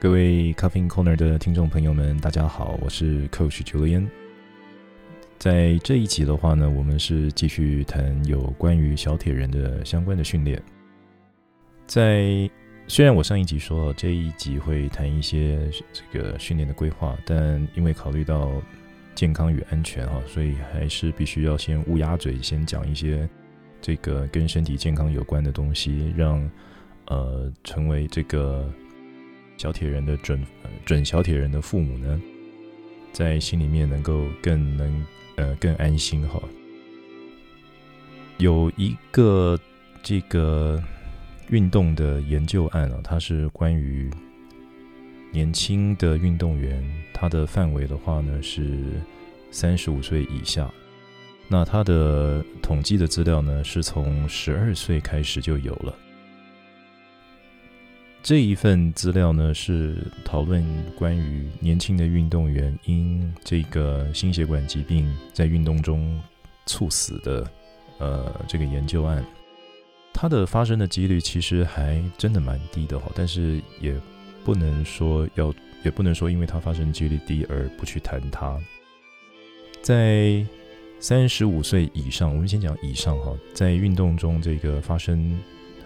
各位 Caffeine Corner 的听众朋友们，大家好，我是 Coach Julian。在这一集的话呢，我们是继续谈有关于小铁人的相关的训练。在虽然我上一集说这一集会谈一些这个训练的规划，但因为考虑到健康与安全哈，所以还是必须要先乌鸦嘴，先讲一些这个跟身体健康有关的东西，让呃成为这个小铁人的准准小铁人的父母呢，在心里面能够更能呃更安心哈。有一个这个。运动的研究案啊，它是关于年轻的运动员，他的范围的话呢是三十五岁以下。那他的统计的资料呢，是从十二岁开始就有了。这一份资料呢，是讨论关于年轻的运动员因这个心血管疾病在运动中猝死的呃这个研究案。它的发生的几率其实还真的蛮低的哈，但是也不能说要，也不能说因为它发生几率低而不去谈它。在三十五岁以上，我们先讲以上哈，在运动中这个发生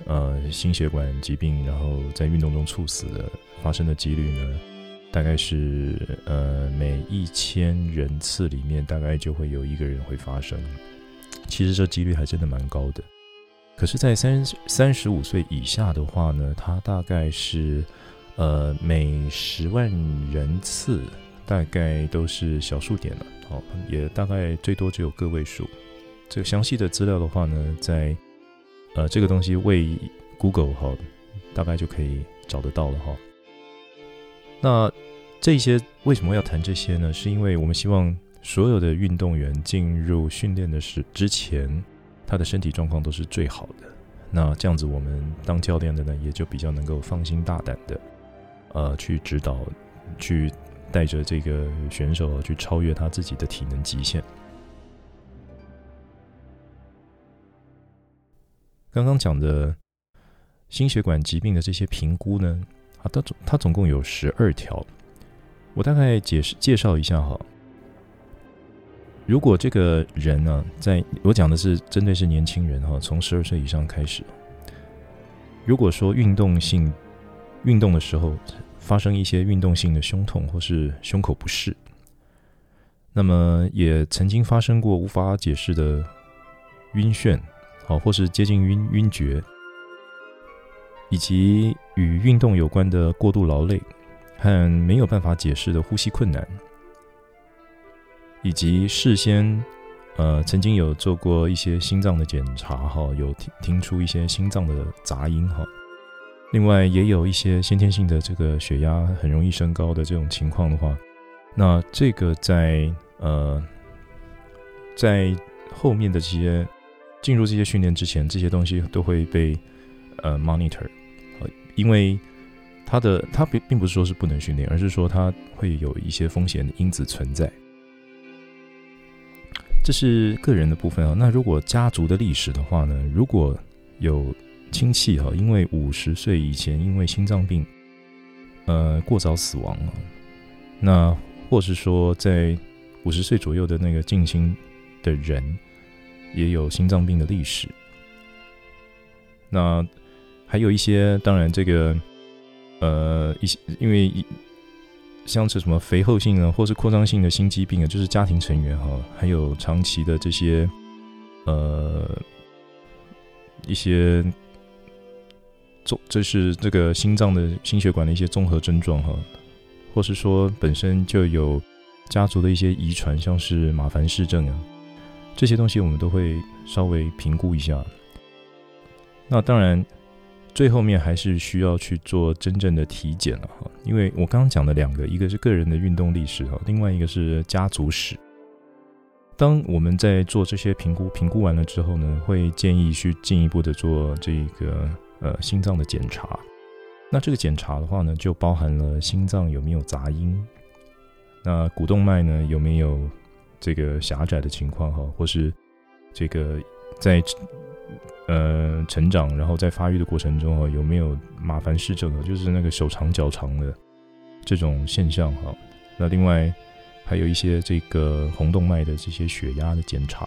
呃心血管疾病，然后在运动中猝死的发生的几率呢，大概是呃每一千人次里面大概就会有一个人会发生。其实这几率还真的蛮高的。可是，在三三十五岁以下的话呢，它大概是，呃，每十万人次大概都是小数点了，哦，也大概最多只有个位数。这个详细的资料的话呢，在呃这个东西为 Google 哈，大概就可以找得到了哈。那这些为什么要谈这些呢？是因为我们希望所有的运动员进入训练的时之前。他的身体状况都是最好的，那这样子我们当教练的呢，也就比较能够放心大胆的，呃，去指导，去带着这个选手去超越他自己的体能极限。刚刚讲的心血管疾病的这些评估呢，啊，它总它总共有十二条，我大概解释介绍一下哈。如果这个人呢，在我讲的是针对是年轻人哈，从十二岁以上开始。如果说运动性运动的时候发生一些运动性的胸痛或是胸口不适，那么也曾经发生过无法解释的晕眩，好或是接近晕晕厥，以及与运动有关的过度劳累和没有办法解释的呼吸困难。以及事先，呃，曾经有做过一些心脏的检查，哈，有听听出一些心脏的杂音，哈。另外，也有一些先天性的这个血压很容易升高的这种情况的话，那这个在呃，在后面的这些进入这些训练之前，这些东西都会被呃 monitor，因为它的它并并不是说是不能训练，而是说它会有一些风险的因子存在。这是个人的部分啊。那如果家族的历史的话呢？如果有亲戚哈，因为五十岁以前因为心脏病，呃，过早死亡了，那或是说在五十岁左右的那个近亲的人，也有心脏病的历史。那还有一些，当然这个，呃，一些因为。像是什么肥厚性啊，或是扩张性的心肌病啊，就是家庭成员哈，还有长期的这些呃一些综，这是这个心脏的心血管的一些综合症状哈，或是说本身就有家族的一些遗传，像是马凡氏症啊，这些东西我们都会稍微评估一下。那当然。最后面还是需要去做真正的体检了哈，因为我刚刚讲的两个，一个是个人的运动历史哈，另外一个是家族史。当我们在做这些评估，评估完了之后呢，会建议去进一步的做这个呃心脏的检查。那这个检查的话呢，就包含了心脏有没有杂音，那股动脉呢有没有这个狭窄的情况哈，或是这个在。呃，成长，然后在发育的过程中啊，有没有马凡氏症啊？就是那个手长脚长的这种现象哈。那另外还有一些这个红动脉的这些血压的检查。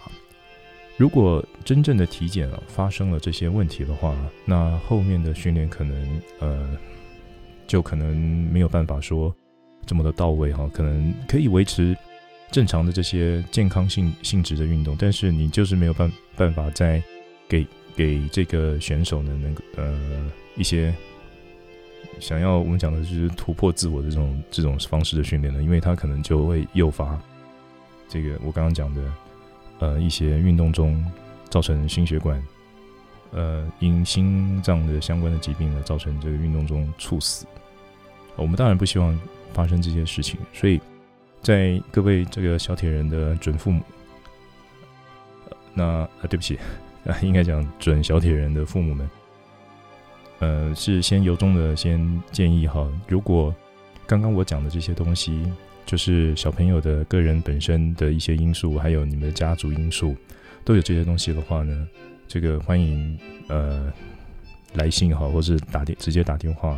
如果真正的体检啊发生了这些问题的话，那后面的训练可能呃就可能没有办法说这么的到位哈，可能可以维持正常的这些健康性性质的运动，但是你就是没有办办法再给给这个选手呢能够呃一些想要我们讲的就是突破自我的这种这种方式的训练呢，因为他可能就会诱发这个我刚刚讲的。呃，一些运动中造成心血管，呃，因心脏的相关的疾病呢，造成这个运动中猝死。我们当然不希望发生这些事情，所以在各位这个小铁人的准父母，那啊，对不起，啊，应该讲准小铁人的父母们，呃，是先由衷的先建议哈，如果刚刚我讲的这些东西。就是小朋友的个人本身的一些因素，还有你们的家族因素，都有这些东西的话呢，这个欢迎呃来信哈，或是打电直接打电话，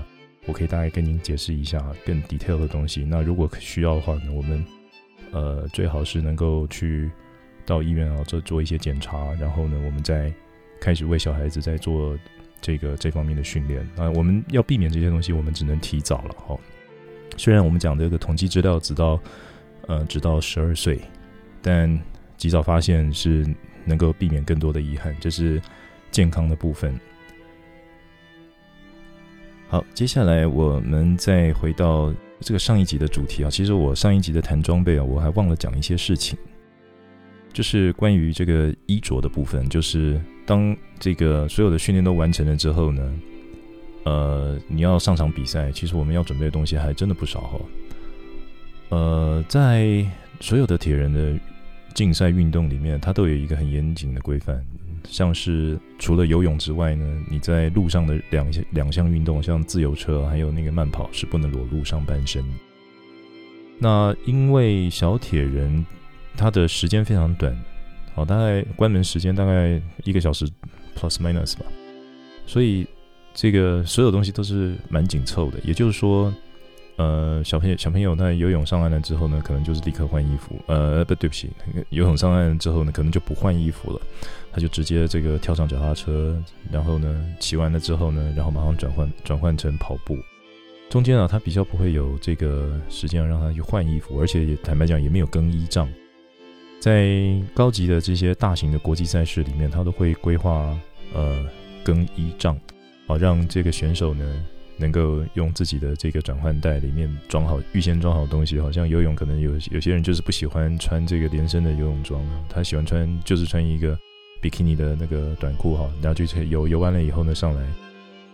我可以大概跟您解释一下更 detail 的东西。那如果需要的话呢，我们呃最好是能够去到医院啊做做一些检查，然后呢，我们再开始为小孩子在做这个这方面的训练。那我们要避免这些东西，我们只能提早了哈。虽然我们讲这个统计资料直到，呃，直到十二岁，但及早发现是能够避免更多的遗憾，这是健康的部分。好，接下来我们再回到这个上一集的主题啊。其实我上一集的谈装备啊，我还忘了讲一些事情，就是关于这个衣着的部分，就是当这个所有的训练都完成了之后呢。呃，你要上场比赛，其实我们要准备的东西还真的不少哈。呃，在所有的铁人的竞赛运动里面，它都有一个很严谨的规范，像是除了游泳之外呢，你在路上的两项两项运动，像自由车还有那个慢跑，是不能裸露上半身。那因为小铁人他的时间非常短，好，大概关门时间大概一个小时 plus minus 吧，所以。这个所有东西都是蛮紧凑的，也就是说，呃，小朋友小朋友他游泳上岸了之后呢，可能就是立刻换衣服，呃，不对不起，游泳上岸之后呢，可能就不换衣服了，他就直接这个跳上脚踏车，然后呢骑完了之后呢，然后马上转换转换成跑步，中间啊他比较不会有这个时间让他去换衣服，而且也坦白讲也没有更衣帐，在高级的这些大型的国际赛事里面，他都会规划呃更衣帐。好，让这个选手呢能够用自己的这个转换袋里面装好，预先装好东西。好像游泳可能有有些人就是不喜欢穿这个连身的游泳装，他喜欢穿就是穿一个比基尼的那个短裤哈，然后就游游完了以后呢上来，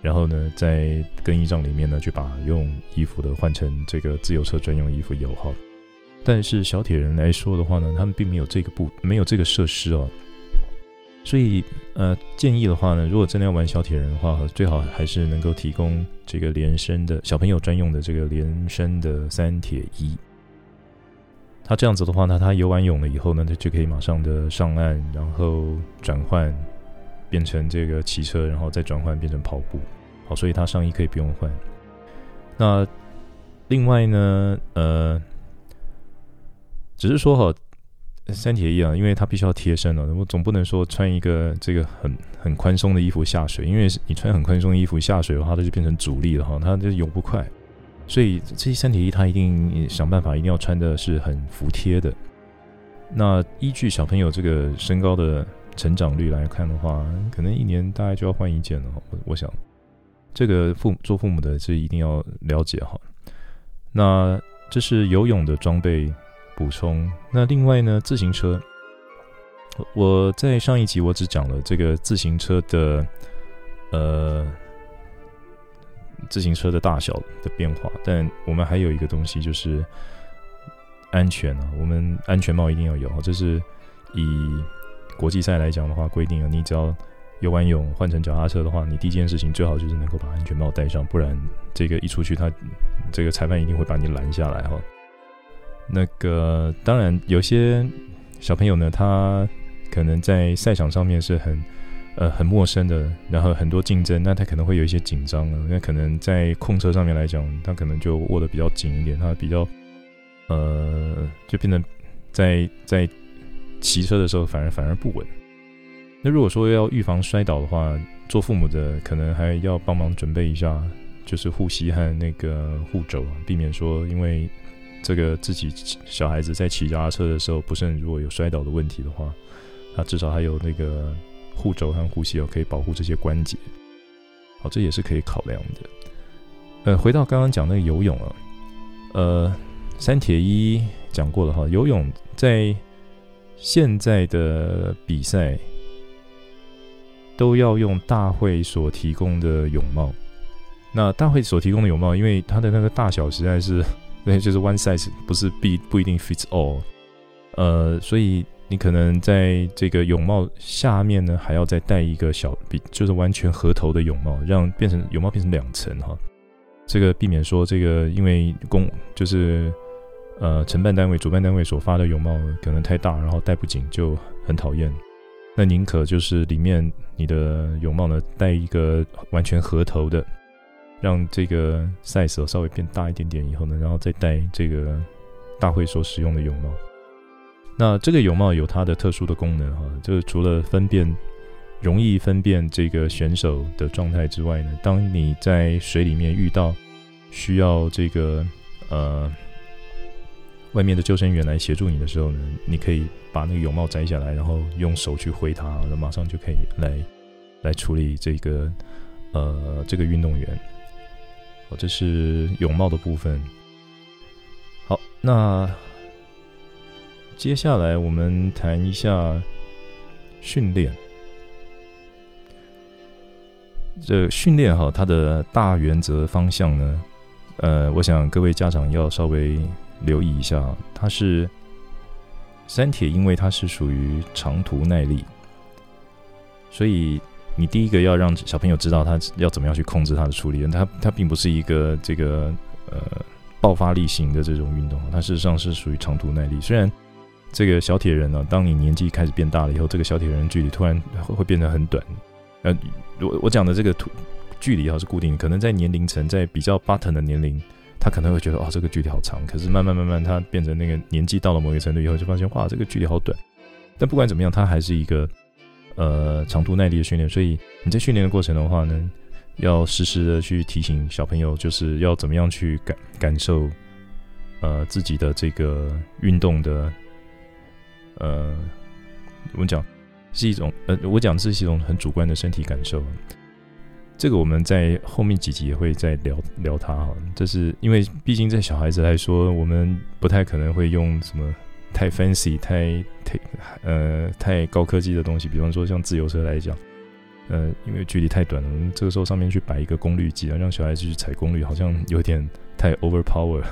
然后呢在更衣帐里面呢去把游泳衣服的换成这个自由车专用衣服游哈。但是小铁人来说的话呢，他们并没有这个不没有这个设施哦。所以，呃，建议的话呢，如果真的要玩小铁人的话，最好还是能够提供这个连身的小朋友专用的这个连身的三铁衣。他这样子的话呢，他游完泳了以后呢，他就可以马上的上岸，然后转换变成这个骑车，然后再转换变成跑步。好，所以他上衣可以不用换。那另外呢，呃，只是说哈。三铁衣啊，因为它必须要贴身了，我总不能说穿一个这个很很宽松的衣服下水，因为你穿很宽松的衣服下水的话，它就变成阻力了哈，它就游不快。所以这些三铁衣它一定想办法，一定要穿的是很服帖的。那依据小朋友这个身高的成长率来看的话，可能一年大概就要换一件了。我我想，这个父做父母的这一定要了解哈。那这是游泳的装备。补充，那另外呢，自行车，我在上一集我只讲了这个自行车的，呃，自行车的大小的变化，但我们还有一个东西就是安全啊，我们安全帽一定要有，这是以国际赛来讲的话规定啊，你只要游完泳换成脚踏车的话，你第一件事情最好就是能够把安全帽戴上，不然这个一出去他，他这个裁判一定会把你拦下来哈。那个当然，有些小朋友呢，他可能在赛场上面是很呃很陌生的，然后很多竞争，那他可能会有一些紧张了。那可能在控车上面来讲，他可能就握得比较紧一点，他比较呃就变得在在骑车的时候反而反而不稳。那如果说要预防摔倒的话，做父母的可能还要帮忙准备一下，就是护膝和那个护肘，避免说因为这个自己小孩子在骑脚踏车的时候不慎如果有摔倒的问题的话，那至少还有那个护肘和护膝哦，可以保护这些关节。好，这也是可以考量的。呃，回到刚刚讲那个游泳啊，呃，三铁一讲过了哈，游泳在现在的比赛。都要用大会所提供的泳帽。那大会所提供的泳帽，因为它的那个大小实在是，那就是 one size 不是必不一定 fits all，呃，所以你可能在这个泳帽下面呢，还要再戴一个小，比就是完全合头的泳帽，让变成泳帽变成两层哈。这个避免说这个因为公就是呃承办单位主办单位所发的泳帽可能太大，然后戴不紧就很讨厌。那宁可就是里面你的泳帽呢，戴一个完全合头的，让这个 size 稍微变大一点点以后呢，然后再戴这个大会所使用的泳帽。那这个泳帽有它的特殊的功能哈，就是除了分辨容易分辨这个选手的状态之外呢，当你在水里面遇到需要这个呃。外面的救生员来协助你的时候呢，你可以把那个泳帽摘下来，然后用手去挥它，然后马上就可以来来处理这个呃这个运动员。哦，这是泳帽的部分。好，那接下来我们谈一下训练。这训练哈，它的大原则方向呢，呃，我想各位家长要稍微。留意一下，它是三铁，因为它是属于长途耐力，所以你第一个要让小朋友知道他要怎么样去控制他的出力。它它并不是一个这个呃爆发力型的这种运动，它事实上是属于长途耐力。虽然这个小铁人呢，当你年纪开始变大了以后，这个小铁人距离突然会会变得很短。呃，我我讲的这个图距离啊是固定，可能在年龄层在比较 button 的年龄。他可能会觉得哦，这个距离好长，可是慢慢慢慢，他变成那个年纪到了某一个程度以后，就发现哇，这个距离好短。但不管怎么样，它还是一个呃长途耐力的训练。所以你在训练的过程的话呢，要时时的去提醒小朋友，就是要怎么样去感感受呃自己的这个运动的呃，我们讲是一种呃，我讲这是一种很主观的身体感受。这个我们在后面几集也会再聊聊它哈，这是因为毕竟在小孩子来说，我们不太可能会用什么太 fancy、太太呃太高科技的东西，比方说像自由车来讲，呃，因为距离太短了，这个时候上面去摆一个功率计，让小孩子去踩功率，好像有点太 overpower。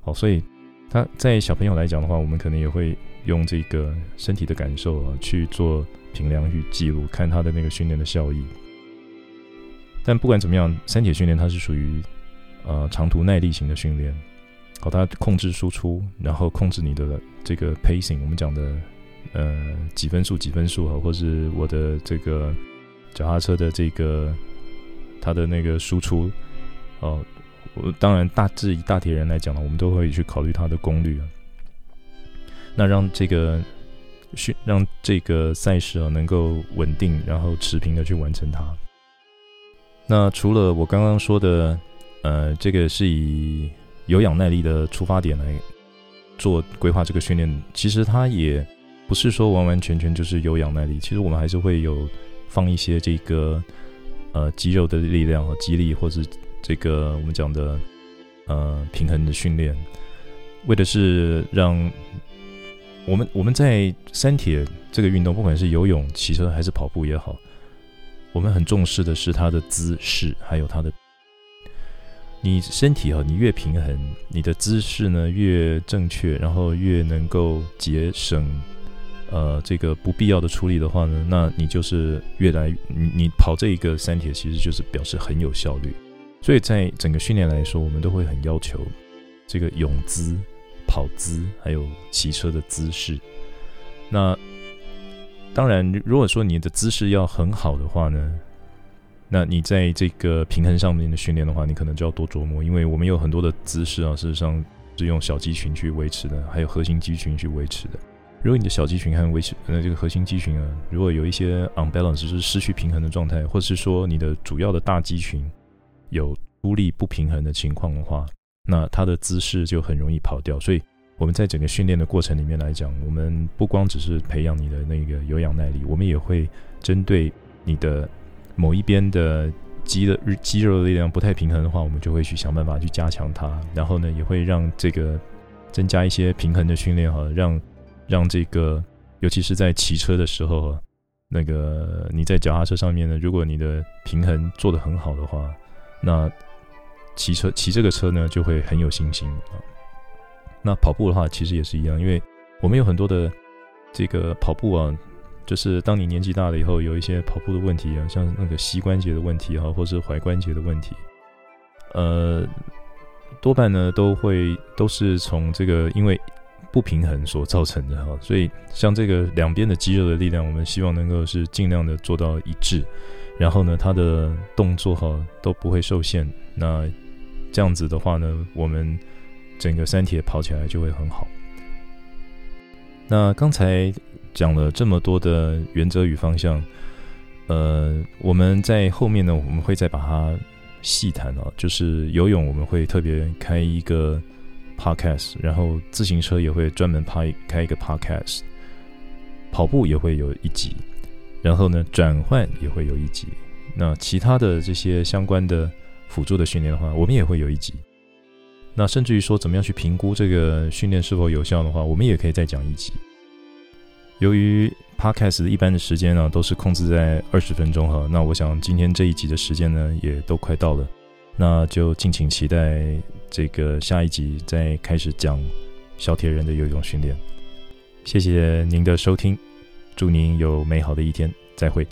好，所以他在小朋友来讲的话，我们可能也会用这个身体的感受啊去做评量、去记录，看他的那个训练的效益。但不管怎么样，三铁训练它是属于呃长途耐力型的训练，好，它控制输出，然后控制你的这个 pacing，我们讲的呃几分数几分数啊，或是我的这个脚踏车的这个它的那个输出哦，我当然大致以大体人来讲呢，我们都会去考虑它的功率啊，那让这个训让这个赛事啊能够稳定，然后持平的去完成它。那除了我刚刚说的，呃，这个是以有氧耐力的出发点来做规划这个训练，其实它也不是说完完全全就是有氧耐力，其实我们还是会有放一些这个呃肌肉的力量和肌力，或是这个我们讲的呃平衡的训练，为的是让我们我们在三铁这个运动，不管是游泳、骑车还是跑步也好。我们很重视的是它的姿势，还有它的，你身体啊，你越平衡，你的姿势呢越正确，然后越能够节省，呃，这个不必要的出力的话呢，那你就是越来，你你跑这一个三铁，其实就是表示很有效率。所以在整个训练来说，我们都会很要求这个泳姿、跑姿，还有骑车的姿势。那当然，如果说你的姿势要很好的话呢，那你在这个平衡上面的训练的话，你可能就要多琢磨，因为我们有很多的姿势啊，事实上是用小肌群去维持的，还有核心肌群去维持的。如果你的小肌群和维持呃这个核心肌群啊，如果有一些 unbalance，就是失去平衡的状态，或者是说你的主要的大肌群有出力不平衡的情况的话，那它的姿势就很容易跑掉。所以我们在整个训练的过程里面来讲，我们不光只是培养你的那个有氧耐力，我们也会针对你的某一边的肌的肌肉的力量不太平衡的话，我们就会去想办法去加强它。然后呢，也会让这个增加一些平衡的训练哈，让。让这个，尤其是在骑车的时候，那个你在脚踏车上面呢，如果你的平衡做得很好的话，那骑车骑这个车呢就会很有信心啊。那跑步的话，其实也是一样，因为我们有很多的这个跑步啊，就是当你年纪大了以后，有一些跑步的问题啊，像那个膝关节的问题哈，或是踝关节的问题，呃，多半呢都会都是从这个因为。不平衡所造成的哈，所以像这个两边的肌肉的力量，我们希望能够是尽量的做到一致，然后呢，它的动作哈都不会受限。那这样子的话呢，我们整个三铁跑起来就会很好。那刚才讲了这么多的原则与方向，呃，我们在后面呢，我们会再把它细谈啊，就是游泳我们会特别开一个。Podcast，然后自行车也会专门拍开一个 Podcast，跑步也会有一集，然后呢，转换也会有一集。那其他的这些相关的辅助的训练的话，我们也会有一集。那甚至于说怎么样去评估这个训练是否有效的话，我们也可以再讲一集。由于 Podcast 一般的时间呢都是控制在二十分钟哈，那我想今天这一集的时间呢也都快到了，那就敬请期待。这个下一集再开始讲小铁人的游泳训练。谢谢您的收听，祝您有美好的一天，再会。